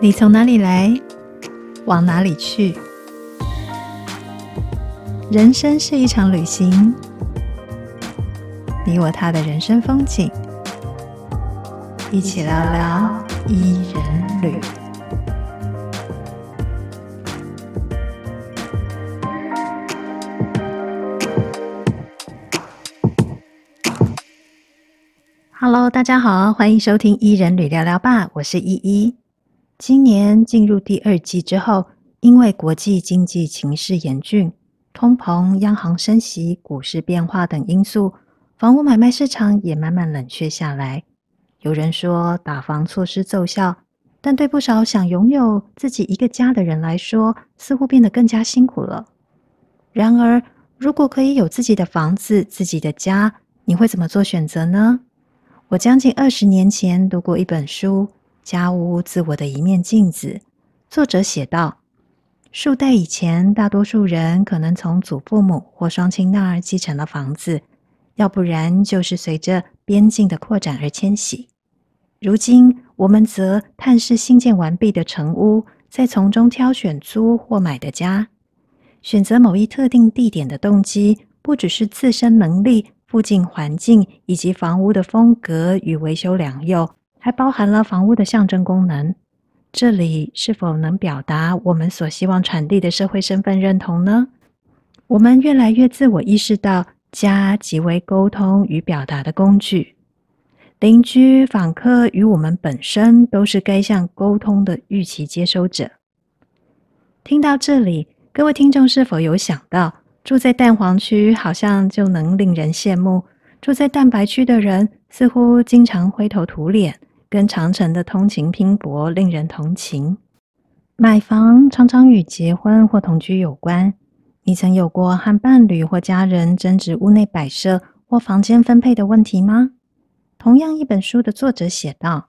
你从哪里来，往哪里去？人生是一场旅行，你我他的人生风景，一起聊聊伊人旅。Hello，大家好，欢迎收听伊人旅聊聊吧，我是依依。今年进入第二季之后，因为国际经济情势严峻。通膨、央行升息、股市变化等因素，房屋买卖市场也慢慢冷却下来。有人说打房措施奏效，但对不少想拥有自己一个家的人来说，似乎变得更加辛苦了。然而，如果可以有自己的房子、自己的家，你会怎么做选择呢？我将近二十年前读过一本书《家屋自我的一面镜子》，作者写道。数代以前，大多数人可能从祖父母或双亲那儿继承了房子，要不然就是随着边境的扩展而迁徙。如今，我们则探视新建完毕的成屋，再从中挑选租或买的家。选择某一特定地点的动机，不只是自身能力、附近环境以及房屋的风格与维修良莠，还包含了房屋的象征功能。这里是否能表达我们所希望传递的社会身份认同呢？我们越来越自我意识到，家即为沟通与表达的工具。邻居、访客与我们本身都是该项沟通的预期接收者。听到这里，各位听众是否有想到，住在蛋黄区好像就能令人羡慕，住在蛋白区的人似乎经常灰头土脸？跟长城的通勤拼搏令人同情。买房常常与结婚或同居有关。你曾有过和伴侣或家人争执屋内摆设或房间分配的问题吗？同样一本书的作者写道：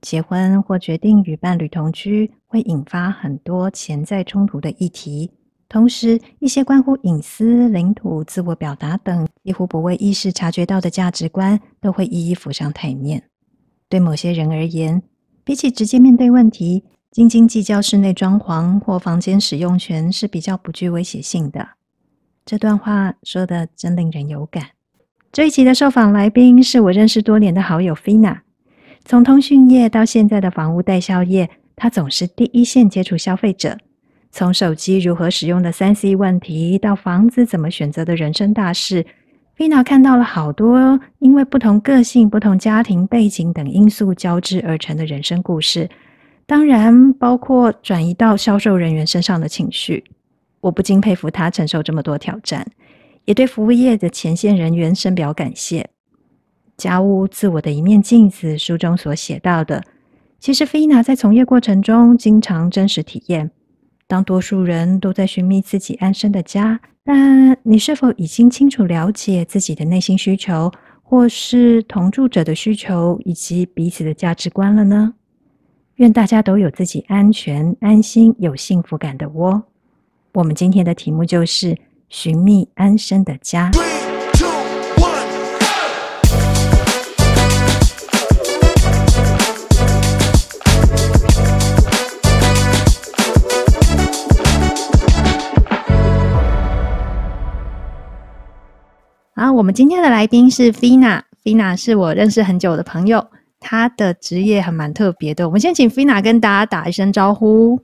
结婚或决定与伴侣同居会引发很多潜在冲突的议题，同时一些关乎隐私、领土、自我表达等几乎不为意识察觉到的价值观都会一一浮上台面。对某些人而言，比起直接面对问题，斤斤计较室内装潢或房间使用权是比较不具威胁性的。这段话说的真令人有感。这一集的受访来宾是我认识多年的好友 Fina。从通讯业到现在的房屋代销业，她总是第一线接触消费者。从手机如何使用的三 C 问题，到房子怎么选择的人生大事。Fina 看到了好多因为不同个性、不同家庭背景等因素交织而成的人生故事，当然包括转移到销售人员身上的情绪。我不禁佩服他承受这么多挑战，也对服务业的前线人员深表感谢。家屋自我的一面镜子书中所写到的，其实菲娜在从业过程中经常真实体验。当多数人都在寻觅自己安身的家，但你是否已经清楚了解自己的内心需求，或是同住者的需求，以及彼此的价值观了呢？愿大家都有自己安全、安心、有幸福感的窝。我们今天的题目就是寻觅安身的家。啊，我们今天的来宾是 Fina，Fina 是我认识很久的朋友，她的职业还蛮特别的。我们先请 Fina 跟大家打一声招呼。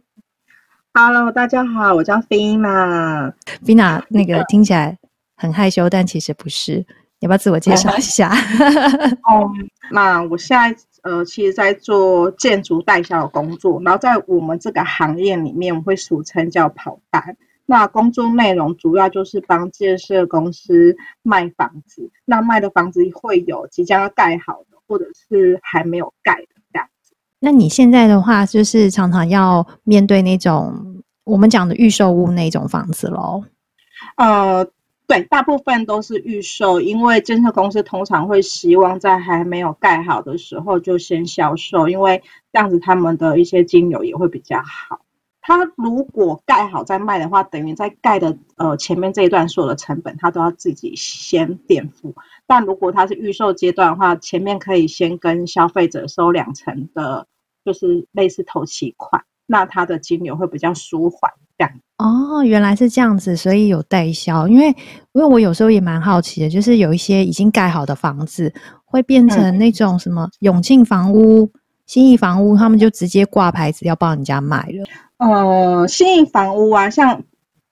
Hello，大家好，我叫 Fina。Fina 那个听起来很害羞，但其实不是，要不要自我介绍一下？哦，那我现在呃，其实在做建筑代销的工作，然后在我们这个行业里面，我会俗称叫跑单。那工作内容主要就是帮建设公司卖房子，那卖的房子会有即将要盖好的，或者是还没有盖的这样子。那你现在的话，就是常常要面对那种我们讲的预售屋那种房子喽？呃，对，大部分都是预售，因为建设公司通常会希望在还没有盖好的时候就先销售，因为这样子他们的一些金流也会比较好。它如果盖好再卖的话，等于在盖的呃前面这一段所有的成本，它都要自己先垫付。但如果它是预售阶段的话，前面可以先跟消费者收两成的，就是类似头期款，那它的金流会比较舒缓。这样哦，原来是这样子，所以有代销。因为因为我有时候也蛮好奇的，就是有一些已经盖好的房子，会变成那种什么永庆房屋、新义房屋，他们就直接挂牌子要帮人家卖了。呃，新义房屋啊，像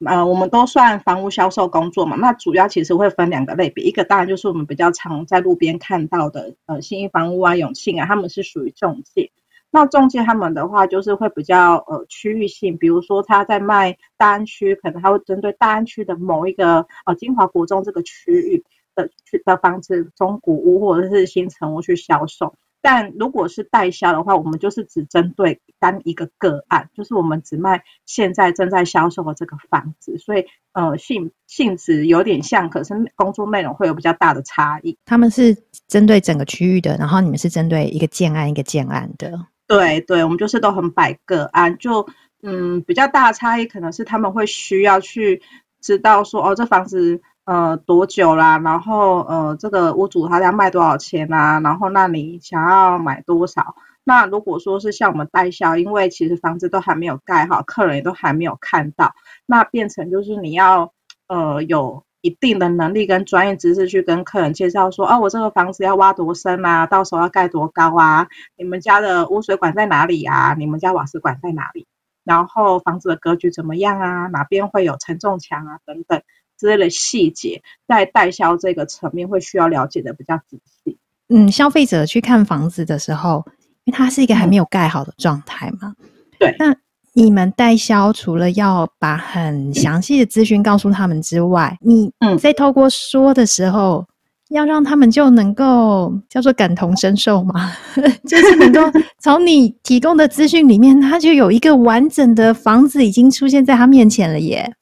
呃，我们都算房屋销售工作嘛。那主要其实会分两个类别，一个当然就是我们比较常在路边看到的，呃，新义房屋啊、永庆啊，他们是属于中介。那中介他们的话，就是会比较呃区域性，比如说他在卖大安区，可能他会针对大安区的某一个呃金华国中这个区域的的房子、中古屋或者是新成屋去销售。但如果是代销的话，我们就是只针对单一个个案，就是我们只卖现在正在销售的这个房子，所以呃性性质有点像，可是工作内容会有比较大的差异。他们是针对整个区域的，然后你们是针对一个建案一个建案的。对对，我们就是都很摆个案，就嗯比较大的差异可能是他们会需要去知道说哦这房子。呃，多久啦？然后呃，这个屋主他要卖多少钱啊？然后那你想要买多少？那如果说是像我们代销，因为其实房子都还没有盖好，客人也都还没有看到，那变成就是你要呃有一定的能力跟专业知识去跟客人介绍说，哦，我这个房子要挖多深啊？到时候要盖多高啊？你们家的污水管在哪里啊？你们家瓦斯管在哪里？然后房子的格局怎么样啊？哪边会有承重墙啊？等等。之类的细节，在代销这个层面会需要了解的比较仔细。嗯，消费者去看房子的时候，因为它是一个还没有盖好的状态嘛。对。那你们代销除了要把很详细的资讯告诉他们之外，你嗯，在透过说的时候，要让他们就能够叫做感同身受嘛，就是能够 从你提供的资讯里面，他就有一个完整的房子已经出现在他面前了耶。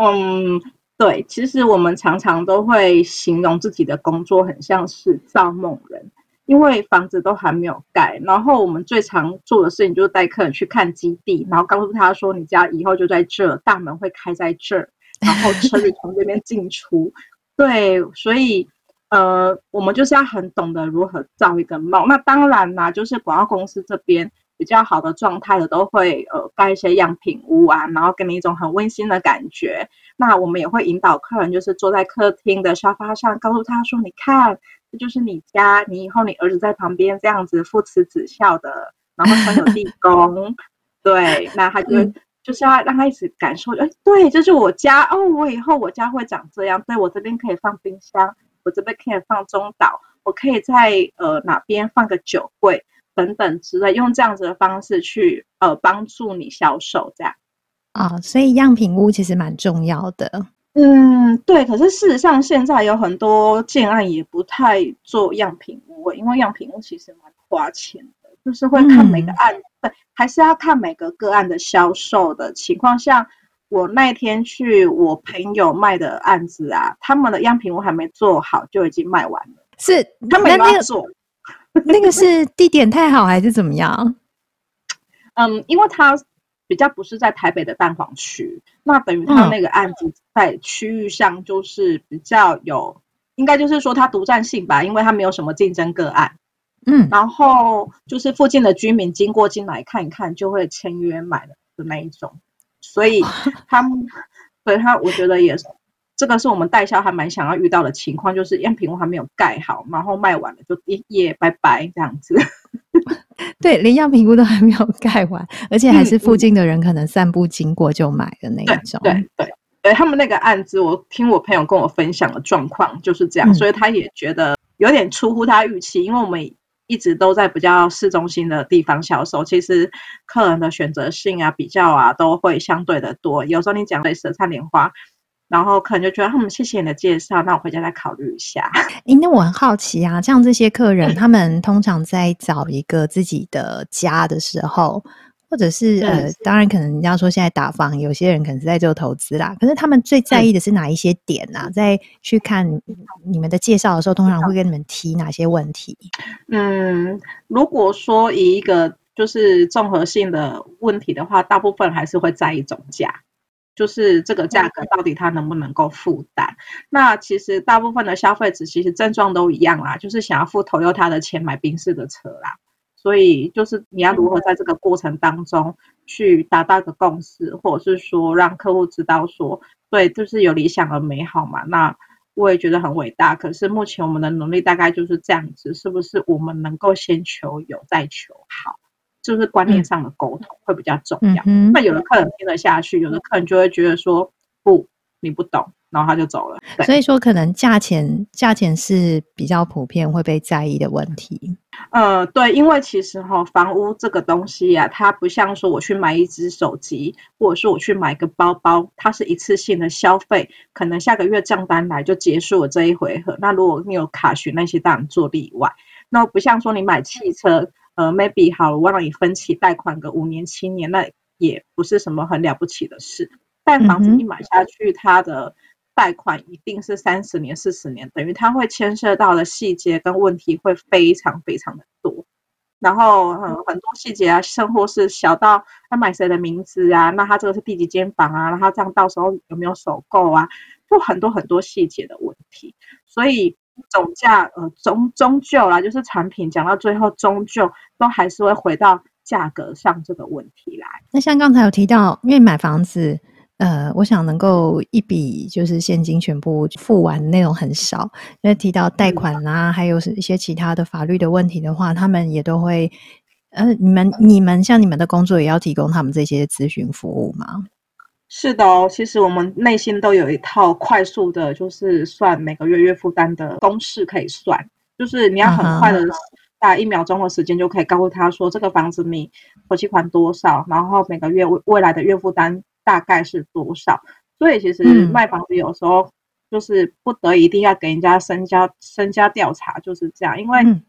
嗯。对，其实我们常常都会形容自己的工作很像是造梦人，因为房子都还没有盖，然后我们最常做的事情就是带客人去看基地，然后告诉他说，你家以后就在这，大门会开在这儿，然后车子从这边进出。对，所以呃，我们就是要很懂得如何造一个梦。那当然啦，就是广告公司这边。比较好的状态的都会呃盖一些样品屋啊，然后给你一种很温馨的感觉。那我们也会引导客人，就是坐在客厅的沙发上，告诉他说：“你看，这就是你家，你以后你儿子在旁边这样子父慈子孝的，然后很有地 宫。”对，那他就、嗯、就是要让他一直感受，哎，对，这是我家哦，我以后我家会长这样。对，我这边可以放冰箱，我这边可以放中岛，我可以在呃哪边放个酒柜。等等之类，用这样子的方式去呃帮助你销售，这样啊、哦，所以样品屋其实蛮重要的。嗯，对。可是事实上，现在有很多建案也不太做样品屋，因为样品屋其实蛮花钱的，就是会看每个案，嗯、对，还是要看每个个案的销售的情况。像我那天去我朋友卖的案子啊，他们的样品屋还没做好就已经卖完了，是他们要做。那个是地点太好还是怎么样？嗯，因为它比较不是在台北的蛋黄区，那等于它那个案子在区域上就是比较有，嗯、应该就是说它独占性吧，因为它没有什么竞争个案。嗯，然后就是附近的居民经过进来看一看，就会签约买了的那一种，所以 他们，所以他我觉得也是。这个是我们代销还蛮想要遇到的情况，就是样品屋还没有盖好，然后卖完了就一夜拜拜这样子。对，连样品屋都还没有盖完，而且还是附近的人可能散步经过就买的那一种。对对对，对，他们那个案子，我听我朋友跟我分享的状况就是这样，嗯，所以他也觉得有点出乎他预期，因为我们一直都在比较市中心的地方销售，其实客人的选择性啊、比较啊都会相对的多。有时候你讲的舌灿莲花。然后可能就觉得，他们谢谢你的介绍，那我回家再考虑一下。诶，那我很好奇啊，像这些客人，他们通常在找一个自己的家的时候，或者是呃，当然可能人家说现在打房，有些人可能是在做投资啦。可是他们最在意的是哪一些点呢？啊？在去看你们的介绍的时候，通常会跟你们提哪些问题？嗯，如果说以一个就是综合性的问题的话，大部分还是会在意总价，就是这个价格到底他能不能够负担。那其实大部分的消费者其实症状都一样啦，就是想要付 Toyota 的钱买宾士的车啦。所以就是你要如何在这个过程当中去达到一个共识，或者是说让客户知道说，对，就是有理想而美好嘛。那我也觉得很伟大。可是目前我们的能力大概就是这样子，是不是我们能够先求有再求好？就是观念上的沟通会比较重要。那有的客人听得下去，有的客人就会觉得说不，你不懂。然后他就走了，所以说可能价钱价钱是比较普遍会被在意的问题。呃，对，因为其实哈、哦，房屋这个东西呀、啊，它不像说我去买一只手机，或者说我去买个包包，它是一次性的消费，可能下个月账单来就结束了这一回合。那如果你有卡许那些，当然做例外。那不像说你买汽车，呃，maybe 好了，我让你分期贷款个五年七年，那也不是什么很了不起的事。但房子一买下去，它的贷款一定是三十年、四十年，等于它会牵涉到的细节跟问题会非常非常的多。然后，嗯，很多细节啊，甚或是小到他买谁的名字啊，那他这个是第几间房啊，然后这样到时候有没有首购啊，就很多很多细节的问题。所以总价，呃，终终究啦，就是产品讲到最后，终究都还是会回到价格上这个问题来。那像刚才有提到，因为买房子。呃，我想能够一笔就是现金全部付完那种很少，因为提到贷款啦、啊，还有一些其他的法律的问题的话，他们也都会，呃，你们你们像你们的工作也要提供他们这些咨询服务吗？是的哦，其实我们内心都有一套快速的，就是算每个月月负担的公式可以算，就是你要很快的，大概一秒钟的时间就可以告诉他说，这个房子你头期款多少，然后每个月未未来的月负担。大概是多少？所以其实卖房子有时候就是不得已一定要给人家身家身家调查，就是这样。因为，嗯，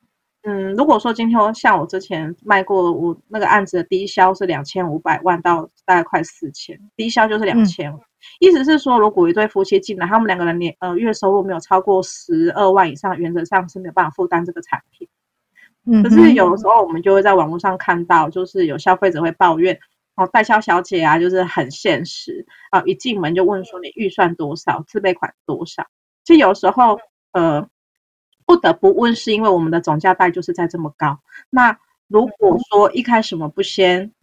如果说今天像我之前卖过我那个案子的低销是两千五百万到大概快四千，低销就是两千。嗯，意思是说，如果一对夫妻进来，他们两个人年呃月收入没有超过十二万以上，原则上是没有办法负担这个产品。嗯，可是有的时候我们就会在网络上看到，就是有消费者会抱怨。哦，代销小姐啊，就是很现实啊，一进门就问说你预算多少，自备款多少。其实有时候，呃，不得不问，是因为我们的总价带就是在这么高。那如果说一开始我们不先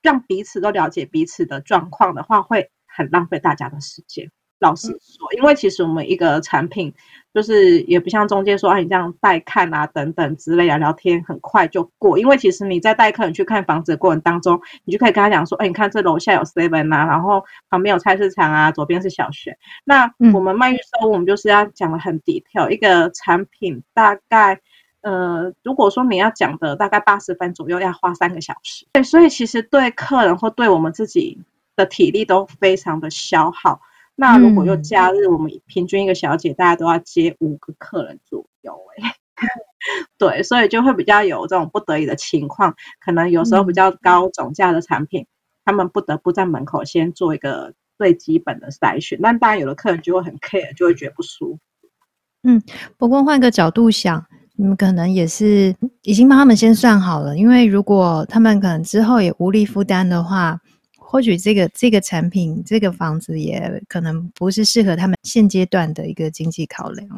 让彼此都了解彼此的状况的话，会很浪费大家的时间。老实说，因为其实我们一个产品就是也不像中介说，啊，你这样带看啊等等之类啊，聊天很快就过。因为其实你在带客人去看房子的过程当中，你就可以跟他讲说，哎，你看这楼下有 seven 啊，然后旁边有菜市场啊，左边是小学。那我们卖预售，我们就是要讲的很 detail，一个产品大概，呃，如果说你要讲的大概八十分左右，要花三个小时。对，所以其实对客人或对我们自己的体力都非常的消耗。那如果又假日，我们平均一个小姐大家都要接五个客人左右，哎，对，所以就会比较有这种不得已的情况，可能有时候比较高总价的产品，他们不得不在门口先做一个最基本的筛选，但当然有的客人就会很 care，就会觉得不舒服。嗯，不过换个角度想，你们可能也是已经帮他们先算好了，因为如果他们可能之后也无力负担的话。或许这个这个产品，这个房子也可能不是适合他们现阶段的一个经济考量。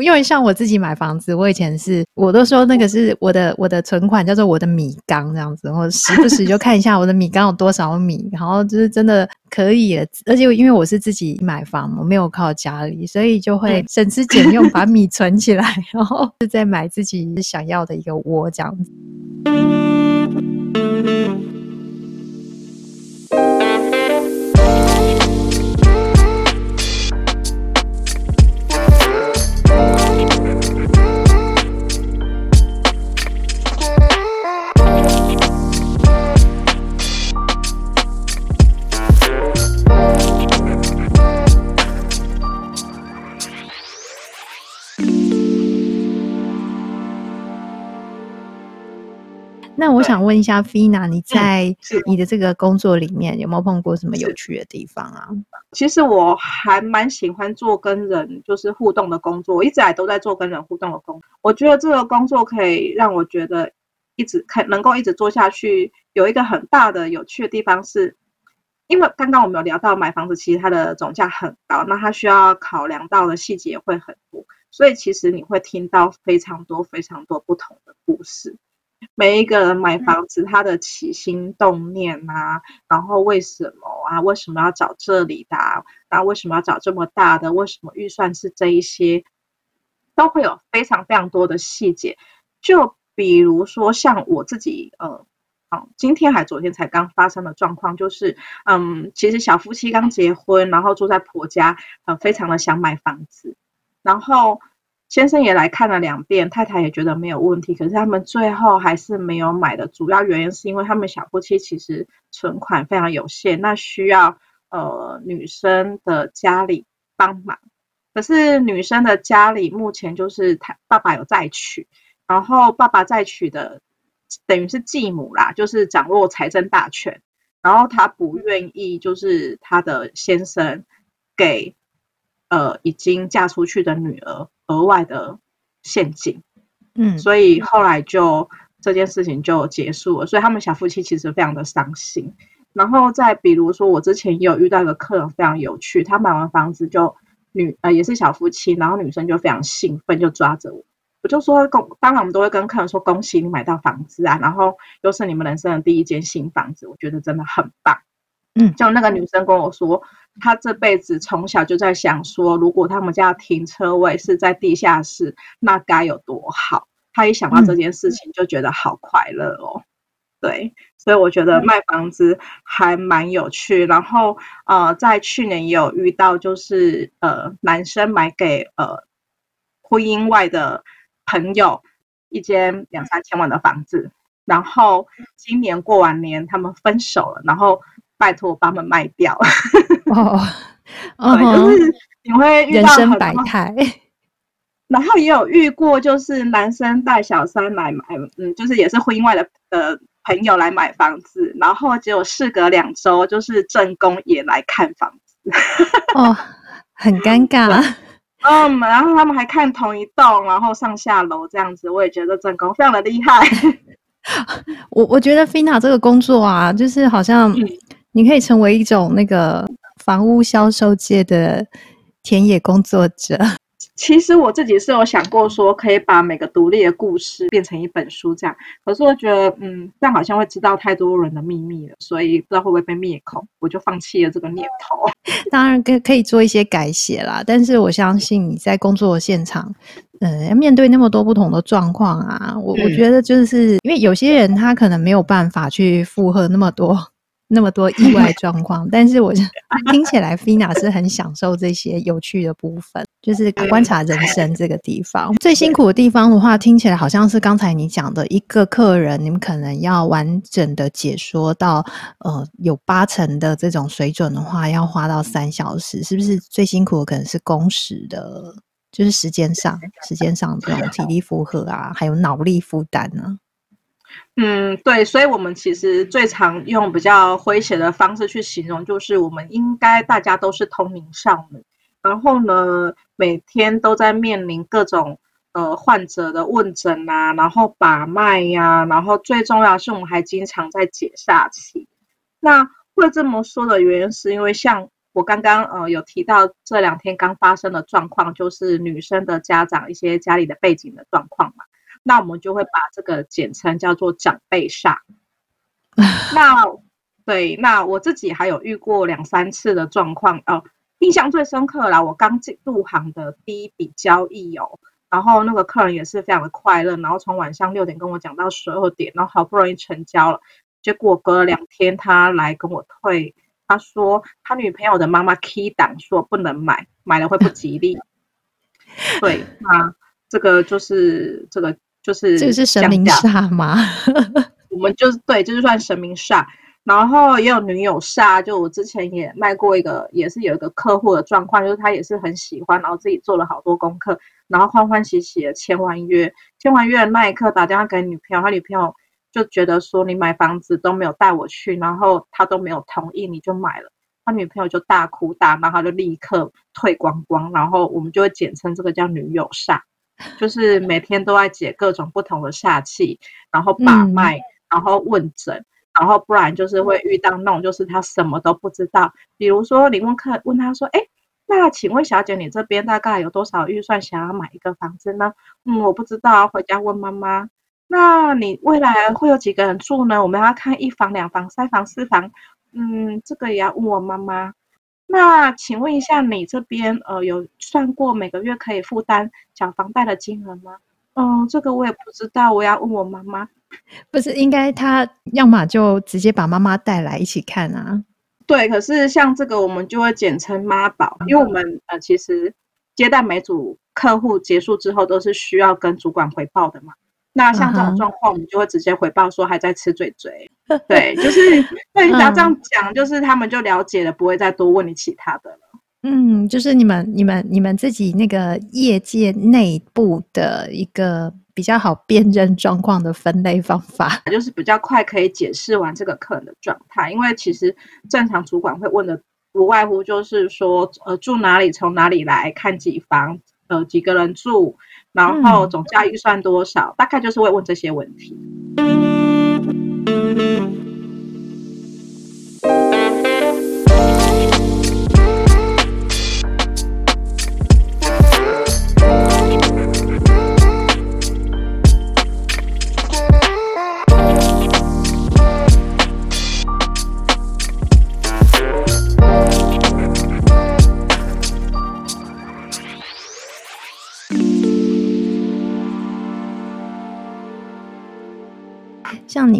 因为像我自己买房子，我以前是我都说那个是我的我的存款叫做我的米缸这样子，或者时不时就看一下我的米缸有多少米，然后就是真的可以了。而且因为我是自己买房，我没有靠家里，所以就会省吃俭用把米存起来，然后是在买自己想要的一个窝这样子。我想问一下，Fina，你在你的这个工作里面有没有碰过什么有趣的地方啊？其实我还蛮喜欢做跟人就是互动的工作，我一直来都在做跟人互动的工作。我觉得这个工作可以让我觉得一直看能够一直做下去，有一个很大的有趣的地方是，因为刚刚我们有聊到买房子，其实它的总价很高，那它需要考量到的细节会很多，所以其实你会听到非常多非常多不同的故事。每一个人买房子，他的起心动念啊，然后为什么啊？为什么要找这里的啊？然后为什么要找这么大的？为什么预算是这一些？都会有非常非常多的细节。就比如说像我自己，呃，好，今天还昨天才刚发生的状况，就是，嗯，其实小夫妻刚结婚，然后住在婆家，呃，非常的想买房子，然后。先生也来看了两遍，太太也觉得没有问题，可是他们最后还是没有买的主要原因是因为他们小夫妻其实存款非常有限，那需要呃女生的家里帮忙，可是女生的家里目前就是他爸爸有再娶，然后爸爸再娶的等于是继母啦，就是掌握财政大权，然后他不愿意就是他的先生给呃已经嫁出去的女儿。额外的陷阱，嗯，所以后来就这件事情就结束了。所以他们小夫妻其实非常的伤心。然后再比如说，我之前也有遇到一个客人非常有趣，他买完房子就女呃也是小夫妻，然后女生就非常兴奋，就抓着我，我就说恭，当然我们都会跟客人说恭喜你买到房子啊，然后又是你们人生的第一间新房子，我觉得真的很棒。嗯，就那个女生跟我说，她这辈子从小就在想说，如果他们家停车位是在地下室，那该有多好。她一想到这件事情，就觉得好快乐哦。嗯、对，所以我觉得卖房子还蛮有趣。然后呃，在去年也有遇到，就是呃，男生买给呃婚姻外的朋友一间两三千万的房子，然后今年过完年他们分手了，然后。拜托，把他们卖掉。哦，哦，就是你会遇到很多人生百态。然后也有遇过，就是男生带小三来买，嗯，就是也是婚姻外的呃朋友来买房子，然后结果事隔两周，就是正宫也来看房子。哦，很尴尬。嗯，然后他们还看同一栋，然后上下楼这样子，我也觉得正宫非常的厉害。我我觉得 Fina 这个工作啊，就是好像。嗯你可以成为一种那个房屋销售界的田野工作者。其实我自己是有想过说，可以把每个独立的故事变成一本书这样。可是我觉得，嗯，这样好像会知道太多人的秘密了，所以不知道会不会被灭口，我就放弃了这个念头。当然可可以做一些改写啦，但是我相信你在工作的现场，嗯，要面对那么多不同的状况啊，我我觉得就是因为有些人他可能没有办法去负荷那么多。那么多意外状况，但是我听起来 Fina 是很享受这些有趣的部分，就是观察人生这个地方。最辛苦的地方的话，听起来好像是刚才你讲的一个客人，你们可能要完整的解说到呃有八成的这种水准的话，要花到三小时，是不是最辛苦的可能是工时的，就是时间上时间上这种体力负荷啊，还有脑力负担呢？嗯，对，所以我们其实最常用比较诙谐的方式去形容，就是我们应该大家都是通灵少女，然后呢，每天都在面临各种呃患者的问诊啊，然后把脉呀、然后最重要是我们还经常在解煞气。那会这么说的原因，是因为像我刚刚呃有提到这两天刚发生的状况，就是女生的家长一些家里的背景的状况嘛。那我们就会把这个简称叫做长辈煞。那对，那我自己还有遇过两三次的状况哦，印象最深刻啦。我刚进入行的第一笔交易哦，然后那个客人也是非常的快乐，然后从晚上六点跟我讲到十二点，然后好不容易成交了，结果隔了两天他来跟我退，他说他女朋友的妈妈 key 档说不能买，买了会不吉利。对，那这个就是这个。就是这个是神明煞吗？我们就是对，就是算神明煞。然后也有女友煞，就我之前也卖过一个，也是有一个客户的状况，就是他也是很喜欢，然后自己做了好多功课，然后欢欢喜喜的签完约，签完约的那一刻打电话给女朋友，他女朋友就觉得说你买房子都没有带我去，然后他都没有同意你就买了，他女朋友就大哭大闹，他就立刻退光光，然后我们就会简称这个叫女友煞。就是每天都在解各种不同的煞气，然后把脉，嗯、然后问诊，然后不然就是会遇到那种就是他什么都不知道。比如说你问客问他说，哎，那请问小姐，你这边大概有多少预算想要买一个房子呢？嗯，我不知道，回家问妈妈。那你未来会有几个人住呢？我们要看一房、两房、三房、四房。嗯，这个也要问我妈妈。那请问一下，你这边呃有算过每个月可以负担缴房贷的金额吗？嗯，这个我也不知道，我要问我妈妈。不是，应该他要么就直接把妈妈带来一起看啊。对，可是像这个我们就会简称妈宝，因为我们呃其实接待每组客户结束之后都是需要跟主管回报的嘛。那像这种状况，我们就会直接回报说还在吃嘴嘴，对，就是对，你只要这样讲，就是他们就了解了，不会再多问你其他的了。嗯，就是你们、你们、你们自己那个业界内部的一个比较好辨认状况的分类方法，就是比较快可以解释完这个客人的状态。因为其实正常主管会问的，不外乎就是说，呃，住哪里，从哪里来，看几房，呃，几个人住。然后总价预算多少？嗯、大概就是会问这些问题。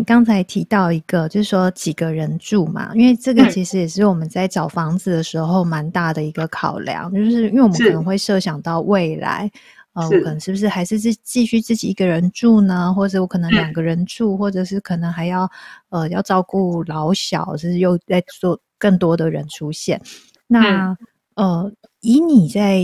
你刚才提到一个，就是说几个人住嘛，因为这个其实也是我们在找房子的时候蛮大的一个考量，就是因为我们可能会设想到未来，呃，我可能是不是还是继继续自己一个人住呢？或者我可能两个人住，或者是可能还要呃要照顾老小，就是又在做更多的人出现。那呃，以你在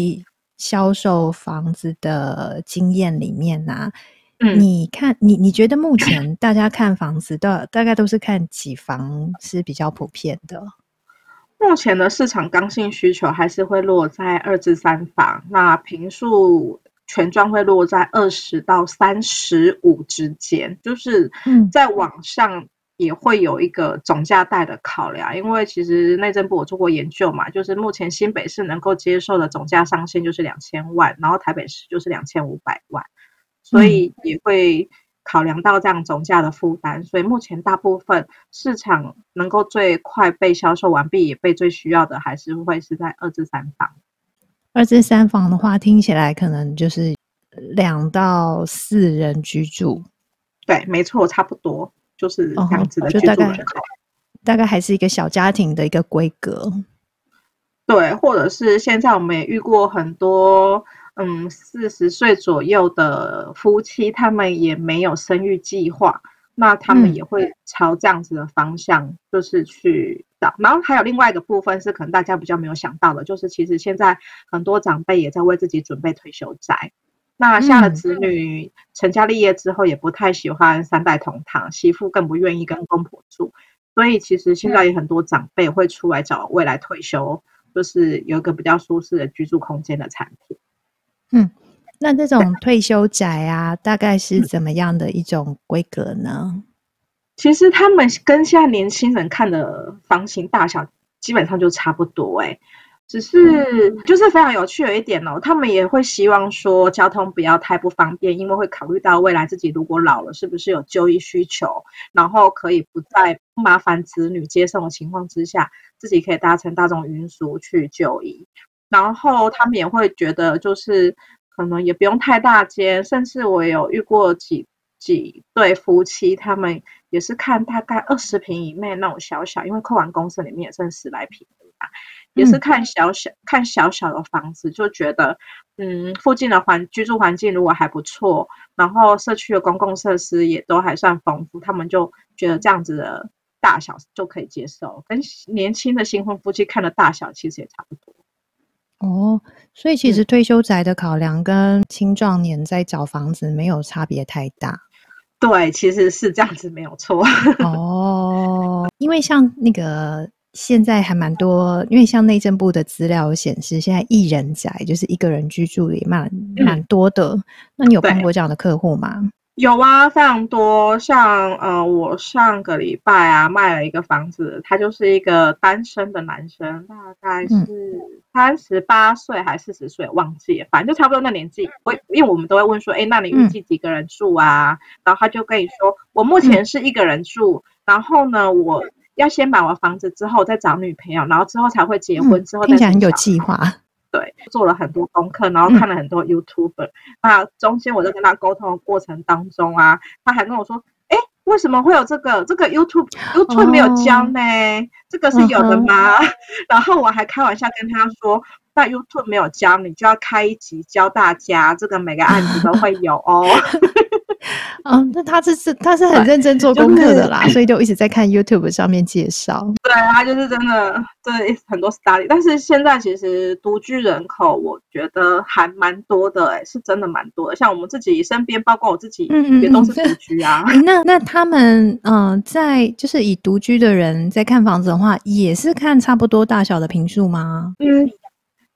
销售房子的经验里面呢、啊？嗯，你看，你你觉得目前大家看房子的大概都是看几房是比较普遍的？目前的市场刚性需求还是会落在二至三房，那平数全装会落在二十到三十五之间，就是在网上也会有一个总价带的考量，因为其实内政部我做过研究嘛，就是目前新北市能够接受的总价上限就是两千万，然后台北市就是两千五百万。所以也会考量到这样总价的负担，所以目前大部分市场能够最快被销售完毕，也被最需要的还是会是在二至三房。二至三房的话，听起来可能就是两到四人居住。对，没错，差不多就是这样子的居住人口。哦，大概，大概还是一个小家庭的一个规格。对，或者是现在我们也遇过很多。嗯，四十岁左右的夫妻，他们也没有生育计划，那他们也会朝这样子的方向，就是去找。嗯、然后还有另外一个部分是，可能大家比较没有想到的，就是其实现在很多长辈也在为自己准备退休宅。那下了子女成家立业之后，也不太喜欢三代同堂，媳妇更不愿意跟公婆住，所以其实现在有很多长辈会出来找未来退休，就是有一个比较舒适的居住空间的产品。嗯，那这种退休宅啊，大概是怎么样的一种规格呢？其实他们跟现在年轻人看的房型大小基本上就差不多，欸，哎，只是就是非常有趣的一点哦，他们也会希望说交通不要太不方便，因为会考虑到未来自己如果老了，是不是有就医需求，然后可以不在不麻烦子女接送的情况之下，自己可以搭乘大众运输去就医。然后他们也会觉得，就是可能也不用太大间，甚至我有遇过几几对夫妻，他们也是看大概二十平以内那种小小，因为扣完公司里面也剩十来平也是看小小、嗯、看小小的房子，就觉得嗯，附近的环居住环境如果还不错，然后社区的公共设施也都还算丰富，他们就觉得这样子的大小就可以接受，跟年轻的新婚夫妻看的大小其实也差不多。哦，所以其实退休宅的考量跟青壮年在找房子没有差别太大。对，其实是这样子没有错。哦，因为像那个现在还蛮多，因为像内政部的资料显示，现在一人宅就是一个人居住也蛮蛮多的。嗯、那你有碰过这样的客户吗？有啊，非常多。像呃，我上个礼拜啊卖了一个房子，他就是一个单身的男生，大概是三十八岁还是四十岁，忘记了，反正就差不多那年纪。我因为我们都会问说，哎，那你预计几个人住啊？嗯、然后他就跟你说，我目前是一个人住，嗯、然后呢，我。要先买完房子之后再找女朋友，然后之后才会结婚。之后再、嗯、听起来很有计划。对，做了很多功课，然后看了很多 YouTuber、嗯。那中间我在跟他沟通的过程当中啊，他还跟我说：“哎，为什么会有这个？这个 YouTube YouTube 没有教呢？哦、这个是有的吗？”嗯、然后我还开玩笑跟他说：“那 YouTube 没有教，你就要开一集教大家，这个每个案子都会有哦。” 嗯、哦，那他这是他是很认真做功课的啦，就是、所以就一直在看 YouTube 上面介绍。对，他就是真的对很多 study，但是现在其实独居人口，我觉得还蛮多的、欸，哎，是真的蛮多的。像我们自己身边，包括我自己，也都是独居啊。那那他们嗯、呃，在就是以独居的人在看房子的话，也是看差不多大小的平数吗？嗯，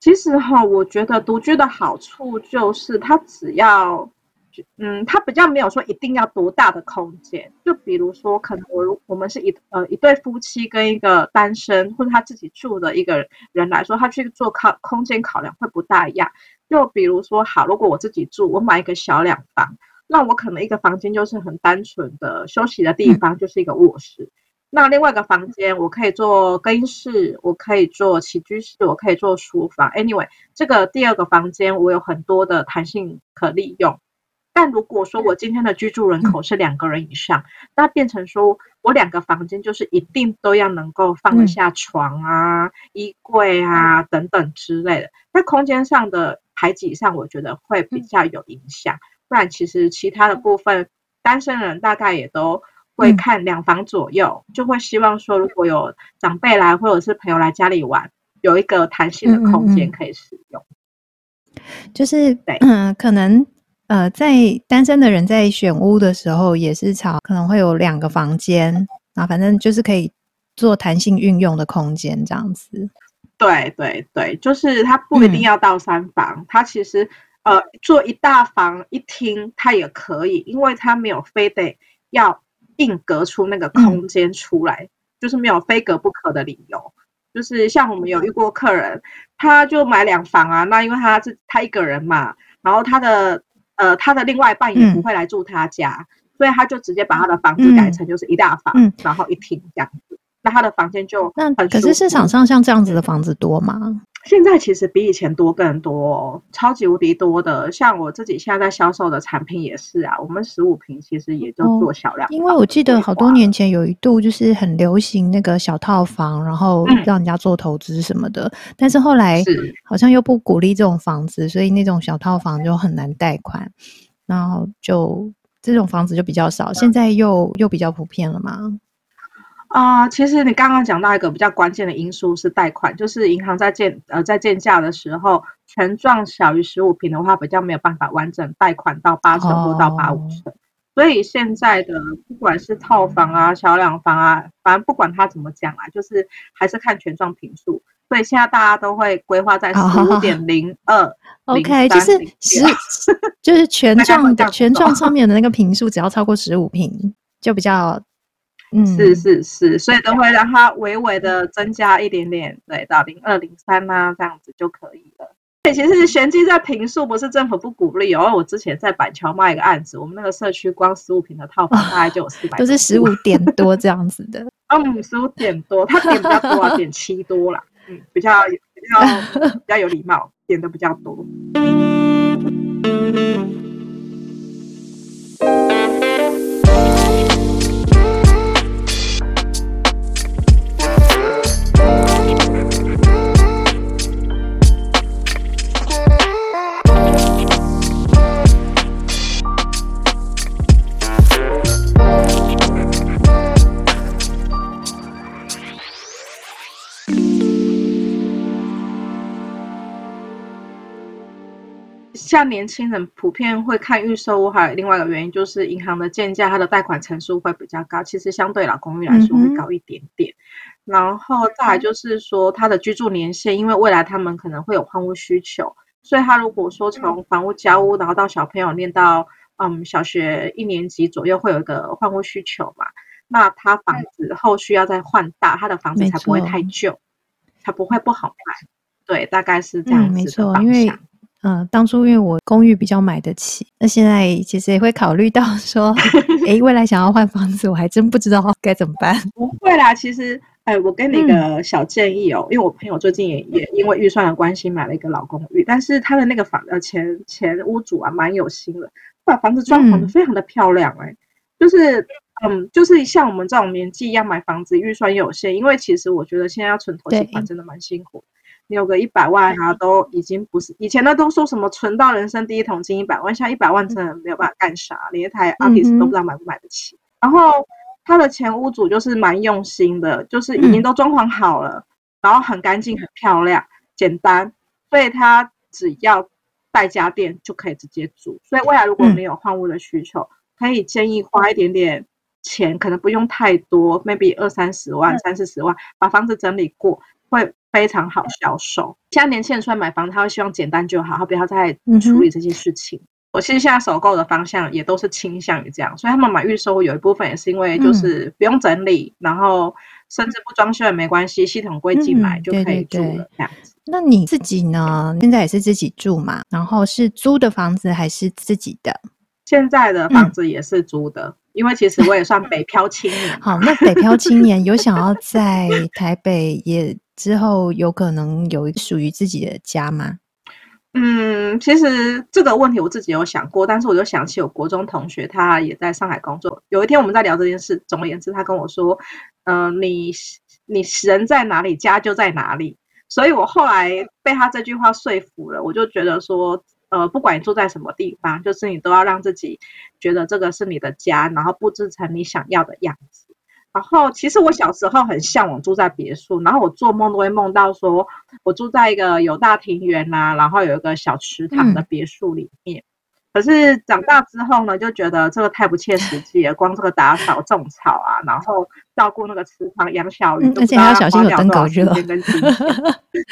其实哈，我觉得独居的好处就是他只要。嗯，他比较没有说一定要多大的空间，就比如说，可能我我们是一呃一对夫妻跟一个单身或者他自己住的一个人来说，他去做考空间考量会不大一样。就比如说，好，如果我自己住，我买一个小两房，那我可能一个房间就是很单纯的休息的地方，就是一个卧室。嗯、那另外一个房间，我可以做更衣室，我可以做起居室，我可以做书房。Anyway，这个第二个房间我有很多的弹性可利用。但如果说我今天的居住人口是两个人以上，嗯、那变成说我两个房间就是一定都要能够放得下床啊、嗯、衣柜啊等等之类的，在空间上的排挤上，我觉得会比较有影响。嗯、不然其实其他的部分，单身人大概也都会看两房左右，嗯、就会希望说如果有长辈来或者是朋友来家里玩，有一个弹性的空间可以使用。就是对，嗯，可能。呃，在单身的人在选屋的时候，也是朝可能会有两个房间，啊，反正就是可以做弹性运用的空间这样子。对对对，就是它不一定要到三房，它、嗯、其实呃做一大房一厅它也可以，因为它没有非得要硬隔出那个空间出来，嗯、就是没有非隔不可的理由。就是像我们有遇过客人，他就买两房啊，那因为他是他一个人嘛，然后他的。呃，他的另外一半也不会来住他家，嗯、所以他就直接把他的房子改成就是一大房，嗯、然后一厅这样子。那他的房间就那可是市场上像这样子的房子多吗？现在其实比以前多更多，哦，超级无敌多的。像我自己现在在销售的产品也是啊，我们十五平其实也就做小量，哦。因为我记得好多年前有一度就是很流行那个小套房，然后让人家做投资什么的。嗯、但是后来好像又不鼓励这种房子，所以那种小套房就很难贷款，然后就这种房子就比较少。现在又又比较普遍了嘛。啊、呃，其实你刚刚讲到一个比较关键的因素是贷款，就是银行在建呃在建价的时候，权状小于十五平的话，比较没有办法完整贷款到八成或到八五成。哦、所以现在的不管是套房啊、小两房啊，反正不管他怎么讲啊，就是还是看权状坪数。所以现在大家都会规划在十五点零二，OK，就是十，就是权 状的权状上面的那个坪数，只要超过十五平，就比较。嗯，是是是，所以都会让它微微的增加一点点，对，到零二零三呐，这样子就可以了。对，其实玄机在平数，不是政府不鼓励哦。我之前在板桥卖一个案子，我们那个社区光十五平的套房大概就有四百，都是十五点多这样子的。嗯，十五点多，它点比较多啊，点七多啦。嗯，比较比较比较有礼貌，点的比较多。像年轻人普遍会看预售屋，还有另外一个原因就是银行的建价，它的贷款成数会比较高。其实相对老公寓来说会高一点点。嗯、然后再来就是说他的居住年限，因为未来他们可能会有换屋需求，所以他如果说从房屋交屋，然后到小朋友念到嗯小学一年级左右，会有一个换屋需求嘛，那他房子后续要再换大，他的房子才不会太旧，才不会不好卖。对，大概是这样子的、嗯、没错，嗯，当初因为我公寓比较买得起，那现在其实也会考虑到说，诶，未来想要换房子，我还真不知道该怎么办。不会啦，其实，哎，我给你一个小建议哦，嗯、因为我朋友最近也也因为预算的关系买了一个老公寓，但是他的那个房呃前前屋主啊蛮有心的，把房子装潢的非常的漂亮哎、欸，嗯、就是嗯，就是像我们这种年纪一样买房子，预算又有限，因为其实我觉得现在要存头期款真的蛮辛苦。你有个一百万啊，都已经不是以前的都说什么存到人生第一桶金一百万，现在一百万真的没有办法干啥，连一台 Altis 都不知道买不买得起。嗯、然后他的前屋主就是蛮用心的，就是已经都装潢好了，嗯、然后很干净、很漂亮、简单，所以他只要带家电就可以直接住。所以未来如果没有换屋的需求，嗯、可以建议花一点点钱，可能不用太多，maybe 二三十万、三四十万，把房子整理过会。非常好销售。现在年轻人出来买房，他会希望简单就好，他不要再处理这些事情。嗯、我其实现在首购的方向也都是倾向于这样，所以他们买预售有一部分也是因为就是不用整理，嗯、然后甚至不装修也没关系，系统柜进来就可以住了。嗯、对对对这样子。那你自己呢？现在也是自己住嘛？然后是租的房子还是自己的？现在的房子也是租的，嗯、因为其实我也算北漂青年。好，那北漂青年有想要在 台北也？之后有可能有属于自己的家吗？嗯，其实这个问题我自己有想过，但是我就想起我国中同学，他也在上海工作。有一天我们在聊这件事，总而言之，他跟我说：“嗯、你你人在哪里，家就在哪里。”所以我后来被他这句话说服了，我就觉得说，呃，不管你住在什么地方，就是你都要让自己觉得这个是你的家，然后布置成你想要的样子。然后，其实我小时候很向往住在别墅，然后我做梦都会梦到说，我住在一个有大庭园呐、啊，然后有一个小池塘的别墅里面。嗯可是长大之后呢，就觉得这个太不切实际了。光这个打扫、种草啊，然后照顾那个池塘、养小鱼，而且还要小心有登革热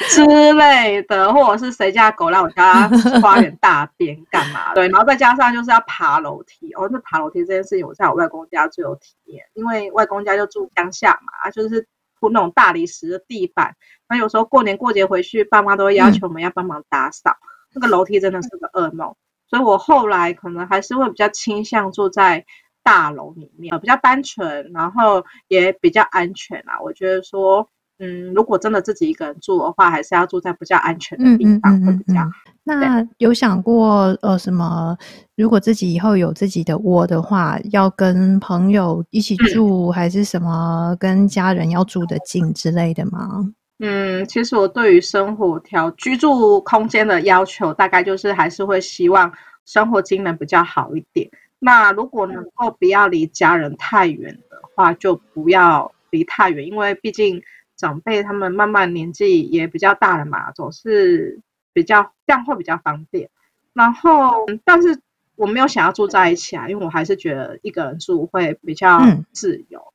之类的，或者是谁家狗来我家花园大便干嘛？对，然后再加上就是要爬楼梯。哦，那爬楼梯这件事情，我在我外公家最有体验，因为外公家就住乡下嘛，就是铺那种大理石的地板。那有时候过年过节回去，爸妈都会要求我们要帮忙打扫，嗯、那个楼梯真的是个噩梦。所以我后来可能还是会比较倾向住在大楼里面，比较单纯，然后也比较安全啊。我觉得说，嗯，如果真的自己一个人住的话，还是要住在比较安全的地方会比较好。嗯嗯嗯嗯。那有想过呃什么？如果自己以后有自己的窝的话，要跟朋友一起住，嗯、还是什么跟家人要住的近之类的吗？嗯，其实我对于生活条居住空间的要求，大概就是还是会希望生活机能比较好一点。那如果能够不要离家人太远的话，就不要离太远，因为毕竟长辈他们慢慢年纪也比较大了嘛，总是比较这样会比较方便。然后，但是我没有想要住在一起啊，因为我还是觉得一个人住会比较自由。嗯、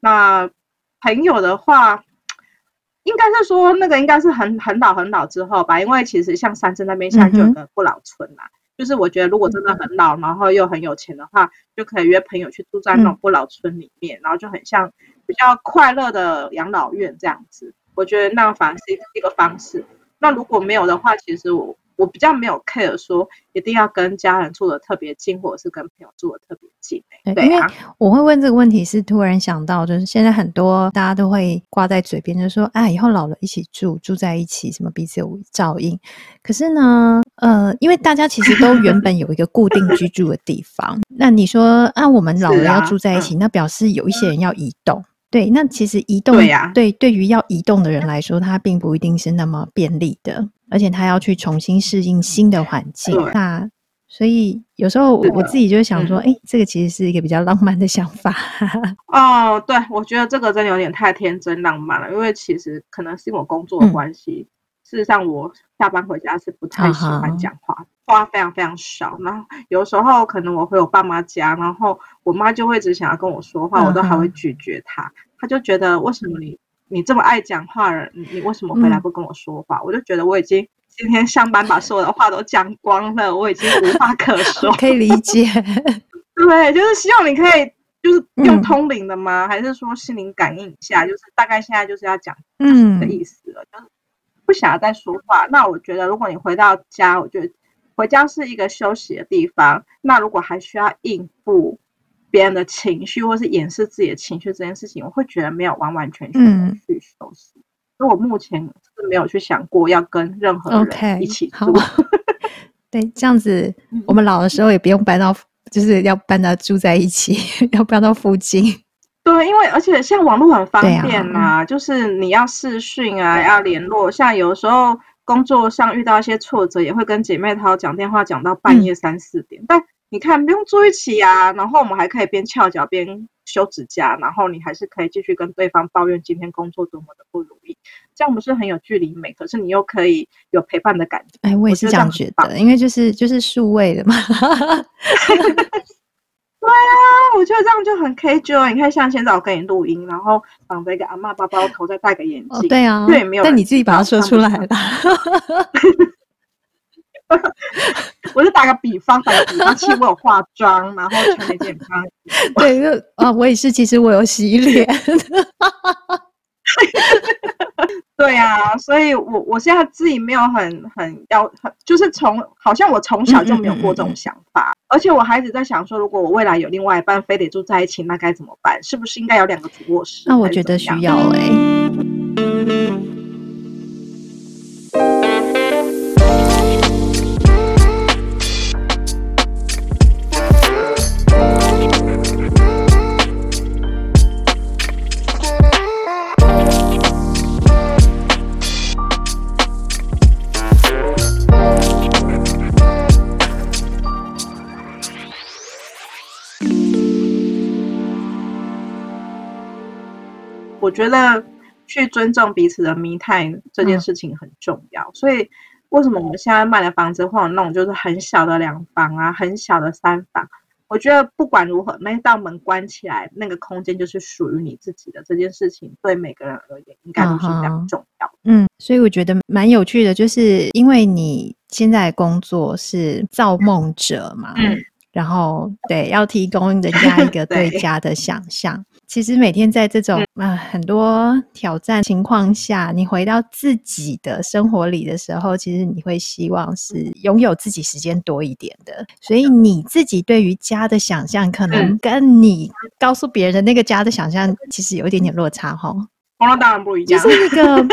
那朋友的话。应该是说那个应该是很很老很老之后吧，因为其实像三芝那边现在就有个不老村啦。嗯、就是我觉得如果真的很老，然后又很有钱的话，就可以约朋友去住在那种不老村里面，嗯、然后就很像比较快乐的养老院这样子。我觉得那个反而是一个方式。那如果没有的话，其实我。我比较没有 care 说一定要跟家人住的特别近，或者是跟朋友住的特别近。对，对啊，因为我会问这个问题，是突然想到，就是现在很多大家都会挂在嘴边，就是说，啊，以后老了一起住，住在一起，什么彼此有照应。可是呢，呃，因为大家其实都原本有一个固定居住的地方，那你说，啊，我们老了要住在一起，那表示有一些人要移动。对，那其实移动，对呀，对，对于要移动的人来说，它并不一定是那么便利的。而且他要去重新适应新的环境，对那所以有时候我自己就想说，哎、嗯欸，这个其实是一个比较浪漫的想法。哦，对，我觉得这个真的有点太天真浪漫了，因为其实可能是因为我工作的关系，嗯、事实上我下班回家是不太喜欢讲话，啊、话非常非常少。然后有时候可能我回我爸妈家，然后我妈就会只想要跟我说话，啊、我都还会拒绝她。她就觉得为什么你？你这么爱讲话人，你你为什么回来不跟我说话？嗯、我就觉得我已经今天上班把所有的话都讲光了，我已经无话可 说。可以理解，对，就是希望你可以就是用通灵的吗？嗯、还是说心灵感应一下？就是大概现在就是要讲嗯的意思了，嗯、就是不想要再说话。那我觉得，如果你回到家，我觉得回家是一个休息的地方。那如果还需要应付。别人的情绪，或是掩饰自己的情绪这件事情，我会觉得没有完完全全的去收拾。所以、嗯、我目前是没有去想过要跟任何人一起住。Okay, 对，这样子我们老的时候也不用搬到，就是要搬到住在一起，要搬到附近。对，因为而且像网络很方便嘛、啊，啊、就是你要视讯啊，要联络。像有时候工作上遇到一些挫折，也会跟姐妹淘讲电话，讲到半夜三四点，嗯、但。你看，不用住一起啊，然后我们还可以边翘脚边修指甲，然后你还是可以继续跟对方抱怨今天工作多么的不如意，这样不是很有距离美？可是你又可以有陪伴的感觉。哎，我也是这样觉得，因为就是就是数位的嘛。对啊，我觉得这样就很 casual。你看，像现在我跟你录音，然后绑着一个阿嬷包包头，再戴个眼镜。哦，对啊，对，没有。但你自己把它说出来了。我就打个比方，打个比方，其实我有化妆，然后穿了一件ผ้。对，就啊，我也是，其实我有洗脸。对啊，所以我我现在自己没有很很要很，就是从好像我从小就没有过这种想法，嗯嗯嗯，而且我还一直在想说，如果我未来有另外一半，非得住在一起，那该怎么办？是不是应该有两个主卧室？那我觉得需要哎、欸。觉得去尊重彼此的 me time 这件事情很重要，嗯、所以为什么我们现在卖的房子会有那种就是很小的两房啊，很小的三房？我觉得不管如何，那道门关起来，那个空间就是属于你自己的。这件事情对每个人而言，应该都是非常重要。嗯，所以我觉得蛮有趣的，就是因为你现在工作是造梦者嘛，嗯，然后对，要提供人家一个 对家的想象。其实每天在这种啊很多挑战情况下，你回到自己的生活里的时候，其实你会希望是拥有自己时间多一点的。所以你自己对于家的想象，可能跟你告诉别人的那个家的想象，其实有一点点落差哈。那当然不一样，就是一个。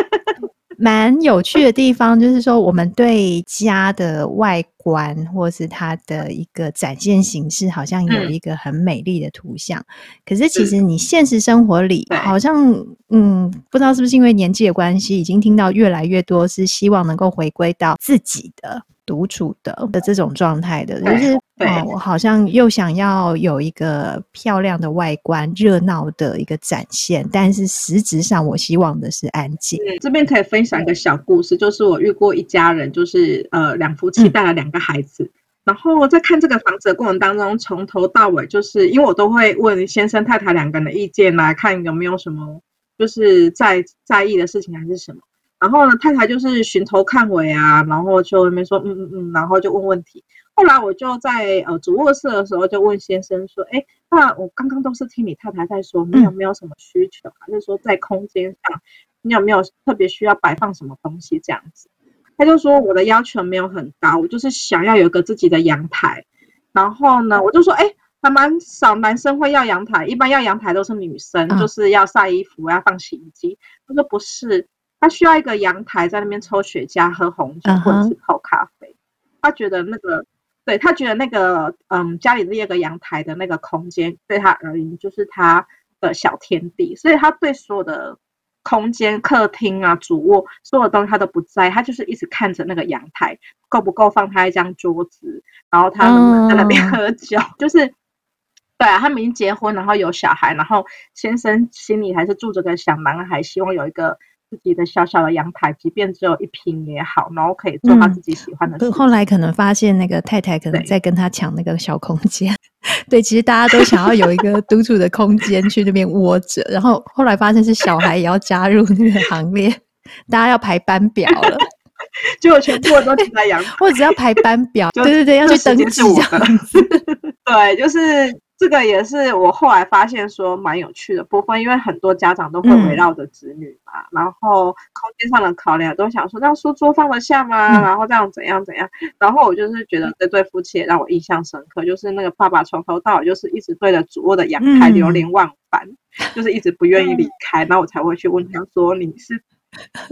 蛮有趣的地方，就是说我们对家的外观，或是它的一个展现形式，好像有一个很美丽的图像。嗯、可是其实你现实生活里，好像嗯，不知道是不是因为年纪的关系，已经听到越来越多是希望能够回归到自己的。独处的的这种状态的，就是哦，我好像又想要有一个漂亮的外观、热闹的一个展现，但是实质上我希望的是安静。这边可以分享一个小故事，就是我遇过一家人，就是呃两夫妻带了两个孩子，嗯、然后在看这个房子的过程当中，从头到尾就是因为我都会问先生太太两个人的意见来看有没有什么就是在在意的事情还是什么。然后呢，太太就是寻头看尾啊，然后就那边说嗯嗯嗯，然后就问问题。后来我就在呃主卧室的时候就问先生说，哎，那我刚刚都是听你太太在说，你有没有什么需求，啊还是说在空间上你有没有特别需要摆放什么东西这样子？他就说我的要求没有很高，我就是想要有一个自己的阳台。然后呢，我就说，哎，还蛮少男生会要阳台，一般要阳台都是女生，就是要晒衣服，要放洗衣机。他说不是。他需要一个阳台，在那边抽雪茄、喝红酒或者是泡咖啡。Uh huh. 他觉得那个，对，他觉得那个，嗯，家里的那个阳台的那个空间，对他而言就是他的小天地。所以他对所有的空间、客厅啊、主卧，所有的东西他都不在，他就是一直看着那个阳台够不够放他一张桌子，然后他在那边喝酒。Uh huh. 就是，对啊，他们已经结婚，然后有小孩，然后先生心里还是住着个小男孩，希望有一个。自己的小小的阳台，即便只有一平也好，然后可以做他自己喜欢的事。嗯。后来可能发现那个太太可能在跟他抢那个小空间。对，其实大家都想要有一个独处的空间去那边窝着，然后后来发现是小孩也要加入那个行列，大家要排班表了，结果全部人都停在阳台，或者要排班表，对对对，要去登记这样子，对，就是。这个也是我后来发现说蛮有趣的部分，因为很多家长都会围绕着子女嘛，嗯、然后空间上的考量都想说，这样书桌放得下吗？嗯、然后这样怎样怎样？然后我就是觉得这对夫妻也让我印象深刻，就是那个爸爸从头到尾就是一直对着主卧的阳台流连忘返，嗯、就是一直不愿意离开，然后我才会去问他说，你是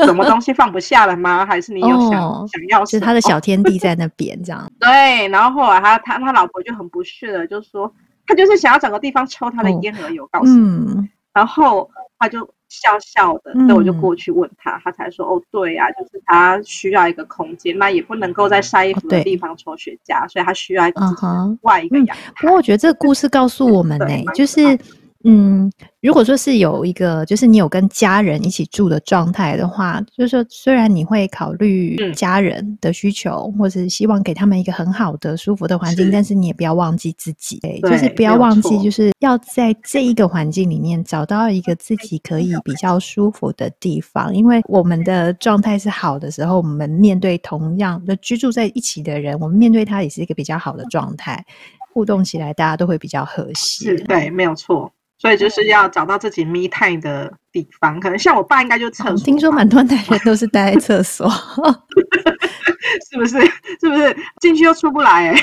什么东西放不下了吗？还是你有想、哦、想要？是他的小天地在那边这样。对，然后后来他他他老婆就很不屑的就说。他就是想要找个地方抽他的烟而已，我告诉你，嗯、然后他就笑笑的，那、嗯、我就过去问他，他才说：“哦，对呀、啊，就是他需要一个空间，那也不能够在晒衣服的地方抽雪茄，哦、所以他需要另外一个阳台。嗯”不过我觉得这个故事告诉我们呢、欸，就是。嗯，如果说是有一个，就是你有跟家人一起住的状态的话，就是说虽然你会考虑家人的需求，嗯、或者是希望给他们一个很好的、舒服的环境，是但是你也不要忘记自己，对就是不要忘记，就是要在这一个环境里面找到一个自己可以比较舒服的地方。因为我们的状态是好的时候，我们面对同样的居住在一起的人，我们面对他也是一个比较好的状态，互动起来大家都会比较和谐。对，没有错。所以就是要找到自己 me time 的地方，可能像我爸应该就厕所。听说蛮多男人都是待在厕所，是不是？是不是进去又出不来？哎，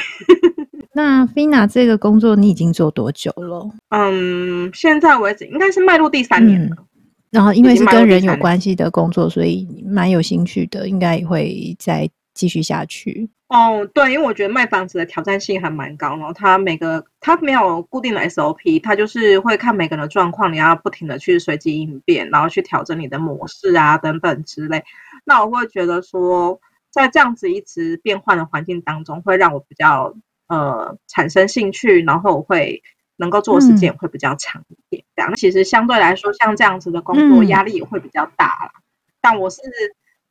那 Fina 这个工作你已经做多久了？嗯，现在为止应该是迈入第三年了。嗯，然后因为是跟人有关系的工作，所以蛮有兴趣的，应该也会再继续下去。哦，对，因为我觉得卖房子的挑战性还蛮高，然后它每个它没有固定的 SOP，它就是会看每个人的状况，你要不停的去随机应变，然后去调整你的模式啊等等之类。那我会觉得说，在这样子一直变换的环境当中，会让我比较呃产生兴趣，然后我会能够做的时间也会比较长一点。这样，嗯，其实相对来说，像这样子的工作压力也会比较大啦。嗯，但我是。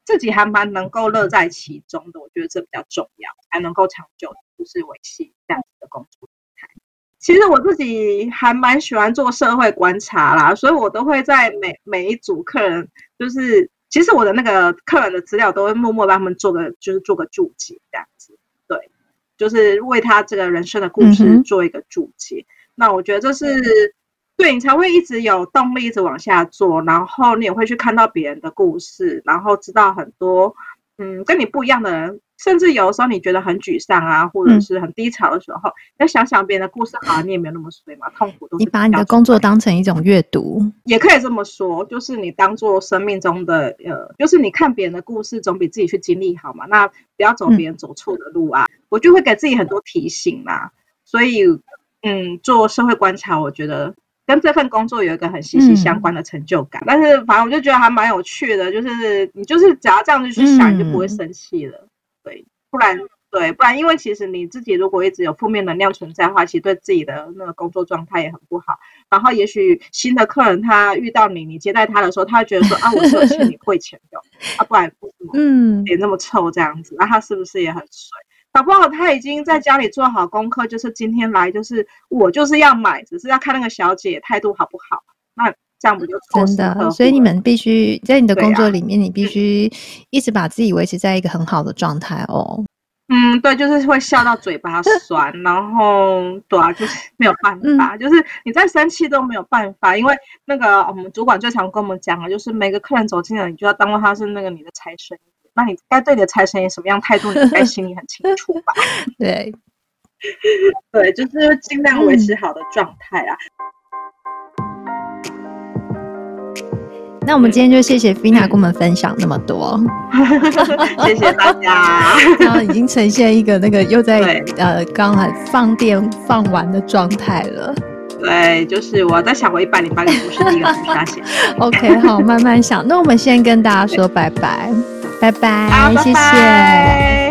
自己还蛮能够乐在其中的，我觉得这比较重要，才能够长久，就是维系这样子的工作状态。其实我自己还蛮喜欢做社会观察啦，所以我都会在每每一组客人，就是其实我的那个客人的资料都会默默帮他们做个，就是做个注解这样子，对，就是为他这个人生的故事做一个注解。嗯、那我觉得这是。对，你才会一直有动力，一直往下做，然后你也会去看到别人的故事，然后知道很多，嗯，跟你不一样的人，甚至有的时候你觉得很沮丧啊，或者是很低潮的时候，嗯、要想想别人的故事，好像你也没有那么衰嘛，痛苦都是。你把你的工作当成一种阅读，也可以这么说，就是你当做生命中的，呃，就是你看别人的故事，总比自己去经历好嘛。那不要走别人走错的路啊，嗯、我就会给自己很多提醒嘛。所以，嗯，做社会观察，我觉得。跟这份工作有一个很息息相关的成就感，嗯、但是反正我就觉得还蛮有趣的，就是你就是只要这样子去想，你就不会生气了。嗯、对，不然对，不然因为其实你自己如果一直有负面能量存在的话，其实对自己的那个工作状态也很不好。然后也许新的客人他遇到你，你接待他的时候，他会觉得说啊，我是有欠你汇钱的，啊，不然为什么嗯脸那么臭这样子，那、他是不是也很衰？搞不好他已经在家里做好功课，就是今天来，就是我就是要买，只是要看那个小姐态度好不好。那这样不就真的？所以你们必须在你的工作里面，你必须一直把自己维持在一个很好的状态哦。嗯，对，就是会笑到嘴巴酸，然后对啊，就是没有办法，嗯、就是你再生气都没有办法，因为那个我们主管最常跟我们讲的，就是每个客人走进来，你就要当做他是那个你的财神。那你该对你的财神爷什么样态度，你应该 心里很清楚吧？对，对，就是尽量维持好的状态啊。那我们今天就谢谢 Fina 跟我们分享那么多，谢谢大家。然后已经呈现一个那个又在呃刚才放电放完的状态了。对，就是我在想我一百零八个故事第一个故事要写。OK，好，慢慢想。那我们先跟大家说拜拜。拜拜，好谢谢。